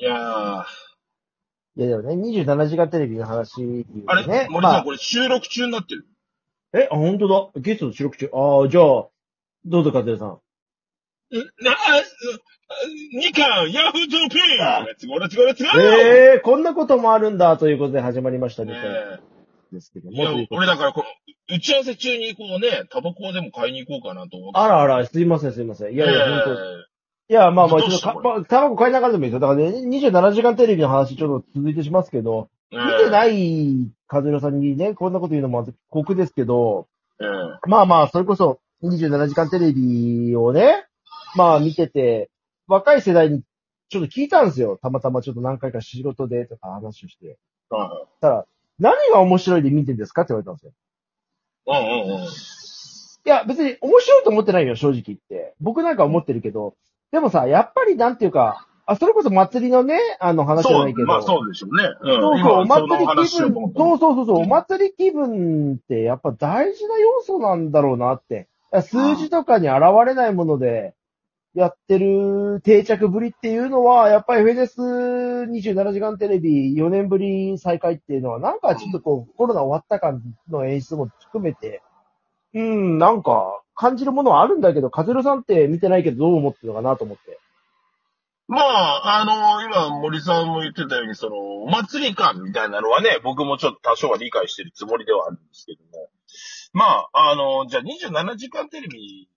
いやー、いやでもね、27時間テレビの話っていうあれ、ね。森さん、まあこれ収録中になってる？え、あ、本当だ。ゲストの収録中。ああ、じゃあ、どうぞ、かずさん。んな、あ、2巻、ヤフートピンレッツゴーレッツゴーレッツゴーええー、こんなこともあるんだ、ということで始まりました、ねですけども。えいや俺だからこの、打ち合わせ中にこうね、タバコでも買いに行こうかなと思って。あらあら、すいません、すいません。いいやいや、本当いや、まあまあ、ちょっとまあ、タバコ買いながらでもいいですよ。だからね、27時間テレビの話ちょっと続いてしますけど、見てい。ないカズロさんにね、こんなこと言うのも酷ですけど、ええまあまあ、それこそ27時間テレビをね、まあ見てて、若い世代にちょっと聞いたんですよ。たまたまちょっと何回か仕事でとか話をして。はたら、何が面白いで見てんですかって言われたんですよ。いうんうんうん。いや、別に面白いと思ってないよ、正直言って。僕なんか思ってるけど、でもさ、やっぱりなんていうか、あ、それこそ祭りのね、あの話じゃないけ、ど。まあそうでしょうね。うん。そうそう、今お祭り気分、そうそうそうそう、お祭り気分ってやっぱ大事な要素なんだろうなって。数字とかに現れないものでやってる定着ぶりっていうのは、やっぱり FNS27 時間テレビ4年ぶり再開っていうのは、なんかちょっとこう、コロナ終わった感の演出も含めて、うん、なんか感じるものはあるんだけど、カズルさんって見てないけどどう思ってるのかなと思って。まあ、あの、今、森さんも言ってたように、その、お祭り感みたいなのはね、僕もちょっと多少は理解してるつもりではあるんですけども。まあ、あの、じゃあ27時間テレビ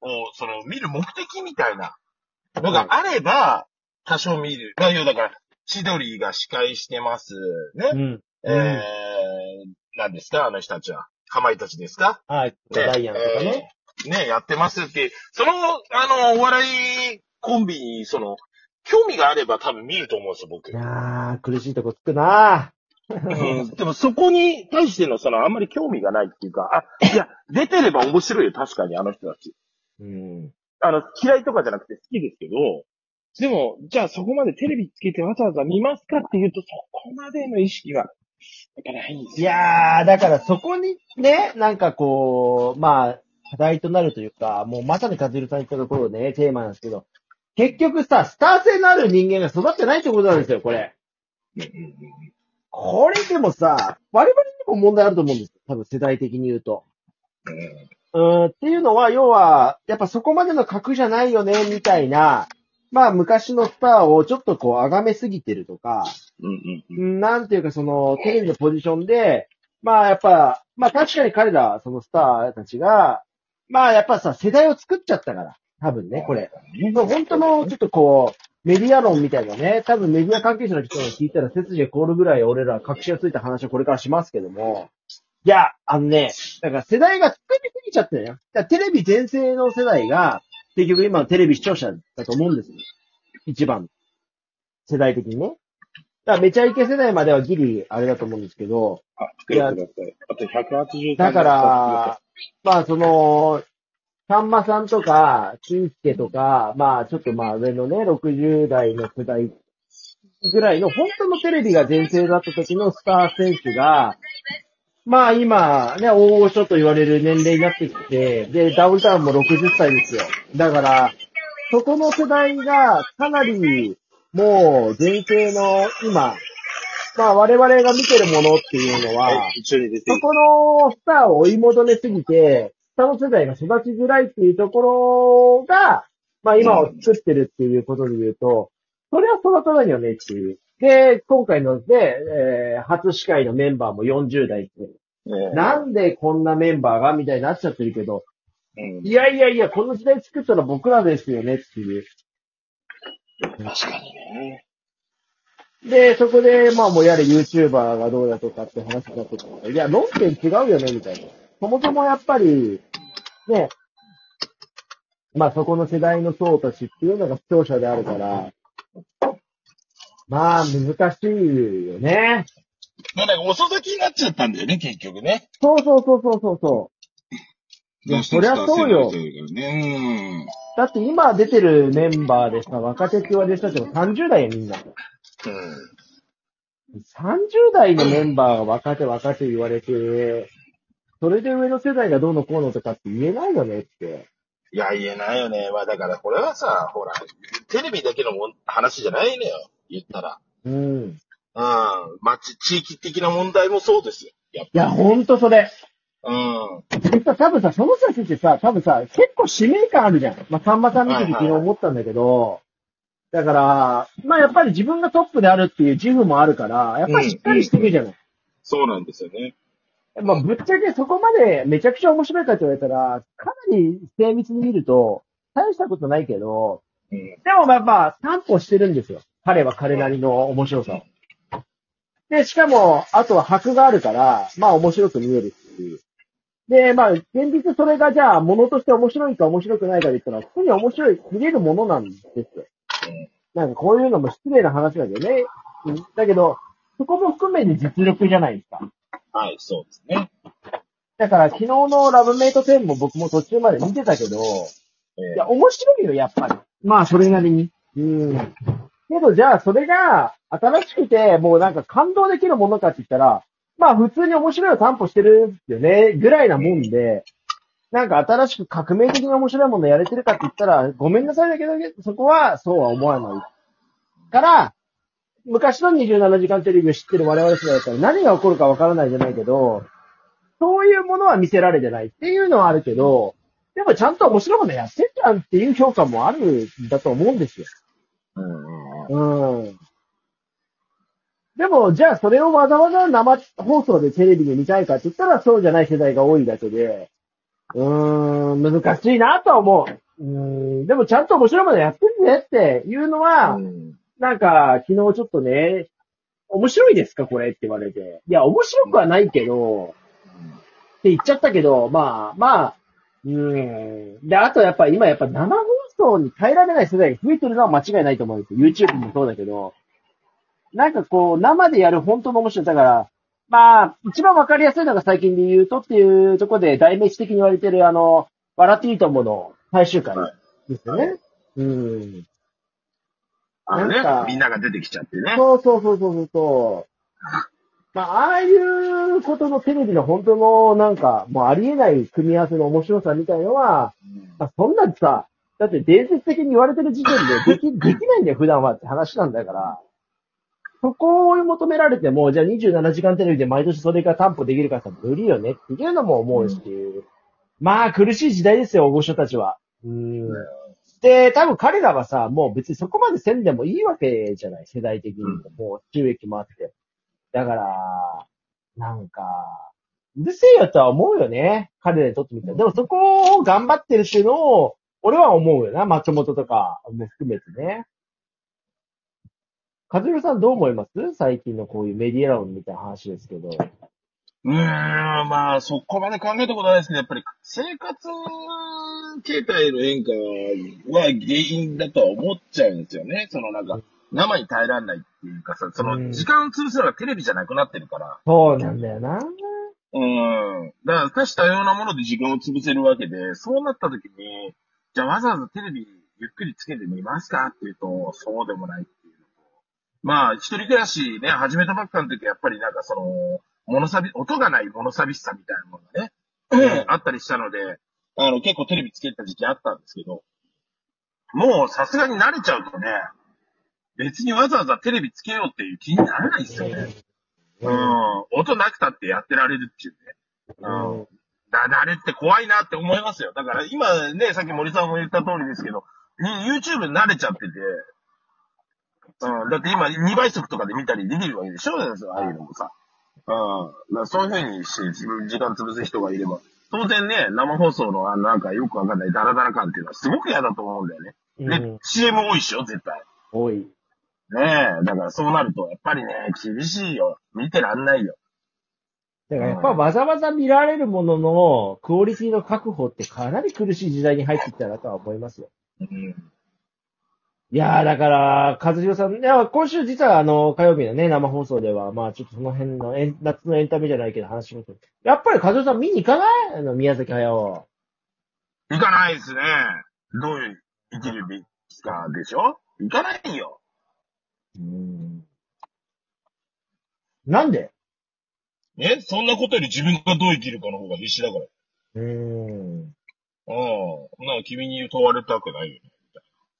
を、その、見る目的みたいなのがあれば、多少見る。まあ、要はだから、千鳥が司会してます。ね。ん。えー、何ですか？あの人たちは。かまいたちですか？はい。ダイアンとかね。えーね、やってますって、その、あの、お笑いコンビに、その、興味があれば多分見ると思うんですよ、僕い。やー、苦しいとこつくなうんでもそこに対しての、その、あんまり興味がないっていうか、あ、いや、出てれば面白いよ、確かに、あの人たち。うん。あの、嫌いとかじゃなくて好きですけど、でも、じゃあそこまでテレビつけてわざわざ見ますかっていうと、そこまでの意識は、やっぱないんですいよ。やー、だからそこにね、なんかこう、まあ、課題となるというか、もうまさにカズルさん言ったところね、テーマなんですけど、結局さ、スター性のある人間が育ってないってことなんですよ、これ。これでもさ、我々にも問題あると思うんですよ。多分世代的に言うと。うーん、っていうのは、要は、やっぱそこまでの格じゃないよね、みたいな、まあ昔のスターをちょっとこう、崇めすぎてるとか、なんていうかその、テレビのポジションで、まあやっぱ、まあ確かに彼ら、そのスターたちが、まあやっぱさ、世代を作っちゃったから、多分ね、これ。本当の、ちょっとこう、メディア論みたいなね、多分メディア関係者の人が聞いたら、切除凍るぐらい俺ら確信がついた話をこれからしますけども、いや、あのね、だから世代が作りすぎちゃってるよ。だからテレビ全盛の世代が、結局今のテレビ視聴者だと思うんですよ。一番。世代的にね。だからめちゃイケ世代まではギリ、あれだと思うんですけど、あ、作ってください。あと180だから、まあその、さんまさんとか、金助とか、まあちょっとまあ上のね、60代の世代ぐらいの本当のテレビが全盛だった時のスター選手が、まあ今ね、大御所と言われる年齢になってきて、で、ダウンタウンも60歳ですよ。だから、そこの世代がかなりもう全盛の今、まあ我々が見てるものっていうのは、はい、一緒に出てそこのスターを追い求めすぎて、下の世代が育ちづらいっていうところが、まあ今を作ってるっていうことで言うと、それは育たないよねっていう。で、今回ので、えー初司会のメンバーも40代って、ねなんでこんなメンバーがみたいになっちゃってるけど、うんいやいやいや、この時代作ったの僕らですよねっていう。確かにね。で、そこで、まあもうやれ YouTuber がどうだとかって話になってたいや、論点違うよね、みたいな。そもそもやっぱり、ね、まあそこの世代の層たちっていうのが視聴者であるから、まあ難しいよね。まあなんか遅咲きになっちゃったんだよね、結局ね。そうそうそうそうそうそう。いやそりゃそうよね。だって今出てるメンバーでさ、若手って言われる人たちも30代よ、みんな。うん。うん。30代のメンバーが若手若手言われて、それで上の世代がどうのこうのとかって言えないよねって。いや、言えないよね。まあだからこれはさ、ほら、テレビだけのもん話じゃないのよ。言ったら。うん。うん。町、地域的な問題もそうですよ。やっいや、ほんとそれ。ぱ。うん。実は多分さ、その人たちってさ、多分さ、結構使命感あるじゃん。まあ、さんまさん見てて昨日思ったんだけど、だから、まあやっぱり自分がトップであるっていう自負もあるから、やっぱりしっかりしてるじゃない。そうなんですよね。まあぶっちゃけそこまでめちゃくちゃ面白いかって言われたら、かなり精密に見ると、大したことないけど、うん。でもまあまあ、担保してるんですよ。彼は彼なりの面白さを。で、しかも、あとは箔があるから、まあ面白く見えるし。で、まあ、現実それがじゃあ、ものとして面白いか面白くないかで言ったら、普通に面白い、見れるものなんですよ。なんかこういうのも失礼な話だけどね。うんだけど、そこも含めて実力じゃないですか。はい、そうですね。だから昨日のラブメイト10も僕も途中まで見てたけど、えいや、面白いよ、やっぱり。まあ、それなりに。うん。けど、じゃあ、それが、新しくて、もうなんか感動できるものかって言ったら、まあ、普通に面白いを担保してるよね、ぐらいなもんで、なんか新しく革命的に面白いものやれてるかって言ったら、ごめんなさいだけど、そこは、そうは思わない。から、昔の27時間テレビを知ってる我々世代だったら何が起こるかわからないじゃないけど、そういうものは見せられてないっていうのはあるけど、でもちゃんと面白いものやってんじゃんっていう評価もあるんだと思うんですよ。うんうんうん。うん。でも、じゃあそれをわざわざ生放送でテレビで見たいかって言ったらそうじゃない世代が多いだけで、うーん、難しいなとは思う。うーん、でもちゃんと面白いものやってんねっていうのは、うんなんか、昨日ちょっとね、面白いですかこれって言われて。いや、面白くはないけど、って言っちゃったけど、まあ、まあ、うーん。で、あとやっぱ今やっぱ生放送に耐えられない世代が増えてるのは間違いないと思うんですよ。YouTube もそうだけど。なんかこう、生でやる本当の面白い。だから、まあ、一番わかりやすいのが最近で言うとっていうところで代名詞的に言われてるあの、笑っていいともの最終回ですよね。うん。あのねなんか、みんなが出てきちゃってね。そうそうそうそうそう。まあ、ああいうことのテレビの本当のなんか、もうありえない組み合わせの面白さみたいのは、まあ、そんなんさ、だって伝説的に言われてる時点ででき、できないんだよ、普段はって話なんだから。そこを求められても、じゃあ27時間テレビで毎年それが担保できるから無理よねっていうのも思うし、まあ苦しい時代ですよ、大御所たちは。うん。で、多分彼らはさ、もう別にそこまでせんでもいいわけじゃない、世代的にも。もう収益もあって。だから、なんか、うるせえよとは思うよね。彼らにとってみたら。でもそこを頑張ってるっていうのを、俺は思うよな。松本とかも含めてね。和弘さんどう思います？最近のこういうメディア論みたいな話ですけど。うーん、まあ、そこまで考えたことないですけど、やっぱり生活形態の変化は原因だとは思っちゃうんですよね。そのなんか、生に耐えられないっていうかさ、そうんの時間を潰すのがテレビじゃなくなってるから。そうなんだよな。うん。だから多種多様なもので時間を潰せるわけで、そうなった時に、じゃあわざわざテレビゆっくりつけてみますかっていうと、そうでもないっ。まあ、一人暮らしね、始めたばっかの時はやっぱりなんかその、物寂、音がない物寂しさみたいなものがね、あったりしたので、あの、結構テレビつけた時期あったんですけど、もうさすがに慣れちゃうとね、別にわざわざテレビつけようっていう気にならないですよね。うん。音なくたってやってられるっていうね。うん。だ、慣れって怖いなって思いますよ。だから今ね、さっき森さんも言った通りですけど、に YouTube に慣れちゃってて、うん。だって今2倍速とかで見たりできるわけでしょ？ああいうのもさ。うん。そういう風にして時間潰す人がいれば、当然ね、生放送のあのなんかよくわかんないダラダラ感っていうのはすごく嫌だと思うんだよね。で、うん。CM 多いっしょ？絶対。多い。ねえ。だからそうなると、やっぱりね、厳しいよ。見てらんないよ。だからやっぱわざわざ見られるもののクオリティの確保ってかなり苦しい時代に入ってきたなとは思いますよ。うん。いやー、だから、和弘さん、いや、今週実はあの、火曜日のね、生放送では、まあちょっとその辺のエン夏のエンタメじゃないけど話しますやっぱり和弘さん見に行かない？あの、宮崎駿。行かないですね。どういう生きるべきか？でしょ？行かないよ。うん。なんで？え？そんなことより自分がどう生きるかの方が必死だから。うーん。うん。な君に問われたくないよね。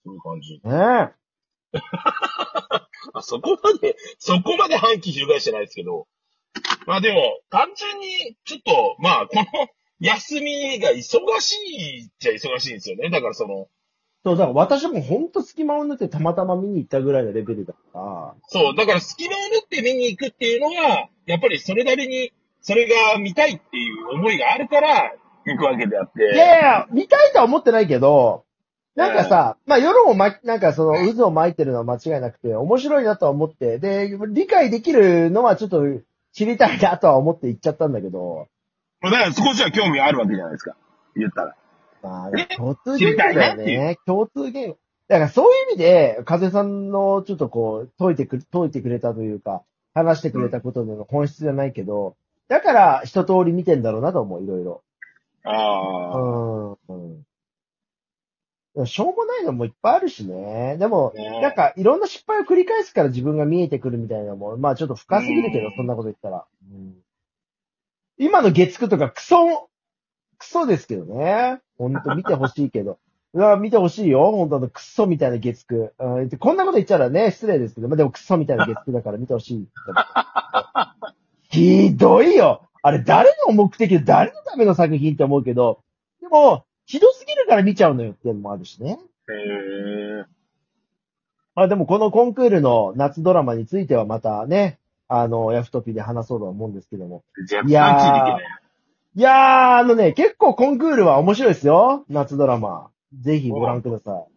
そういう感じ。ねまあ、そこまで、そこまで反旗翻してないですけど。まあでも、単純に、ちょっと、まあ、この、休みが忙しいっちゃ忙しいんですよね。だからその、そう、だから私もほんと隙間を縫ってたまたま見に行ったぐらいのレベルだから。そう、だから隙間を縫って見に行くっていうのは、やっぱりそれなりに、それが見たいっていう思いがあるから、行くわけであって。いやいや、見たいとは思ってないけど、なんかさ、まあ夜もま、なんかその渦を巻いてるのは間違いなくて、面白いなとは思って、で、理解できるのはちょっと知りたいなとは思って行っちゃったんだけど、だから少しは興味あるわけじゃないですか。言ったら。まあね、共通言語だよね。共通言語。だからそういう意味で、風さんのちょっとこう、解いてく、解いてくれたというか、話してくれたことの本質じゃないけど、だから一通り見てんだろうなと思う、いろいろ。ああ。うん。しょうもないのもいっぱいあるしね。でも、ねなんか、いろんな失敗を繰り返すから自分が見えてくるみたいなのも、まあちょっと深すぎるけどう、んそんなこと言ったら。うん今の月9とかクソ、クソですけどね。ほんと見てほしいけど。うわ、見てほしいよ。ほんとあの、クソみたいな月9。うんでこんなこと言っちゃらね、失礼ですけど、まあでもクソみたいな月9だから見てほしい。ひどいよ。あれ、誰の目的で誰のための作品って思うけど、でも、ひどすぎるから見ちゃうのよっていうのもあるしね。へえ。まあでもこのコンクールの夏ドラマについてはまたね、あの、ヤフトピで話そうとは思うんですけども。いていけない。いやー、あのね、結構コンクールは面白いですよ。夏ドラマ。ぜひご覧ください。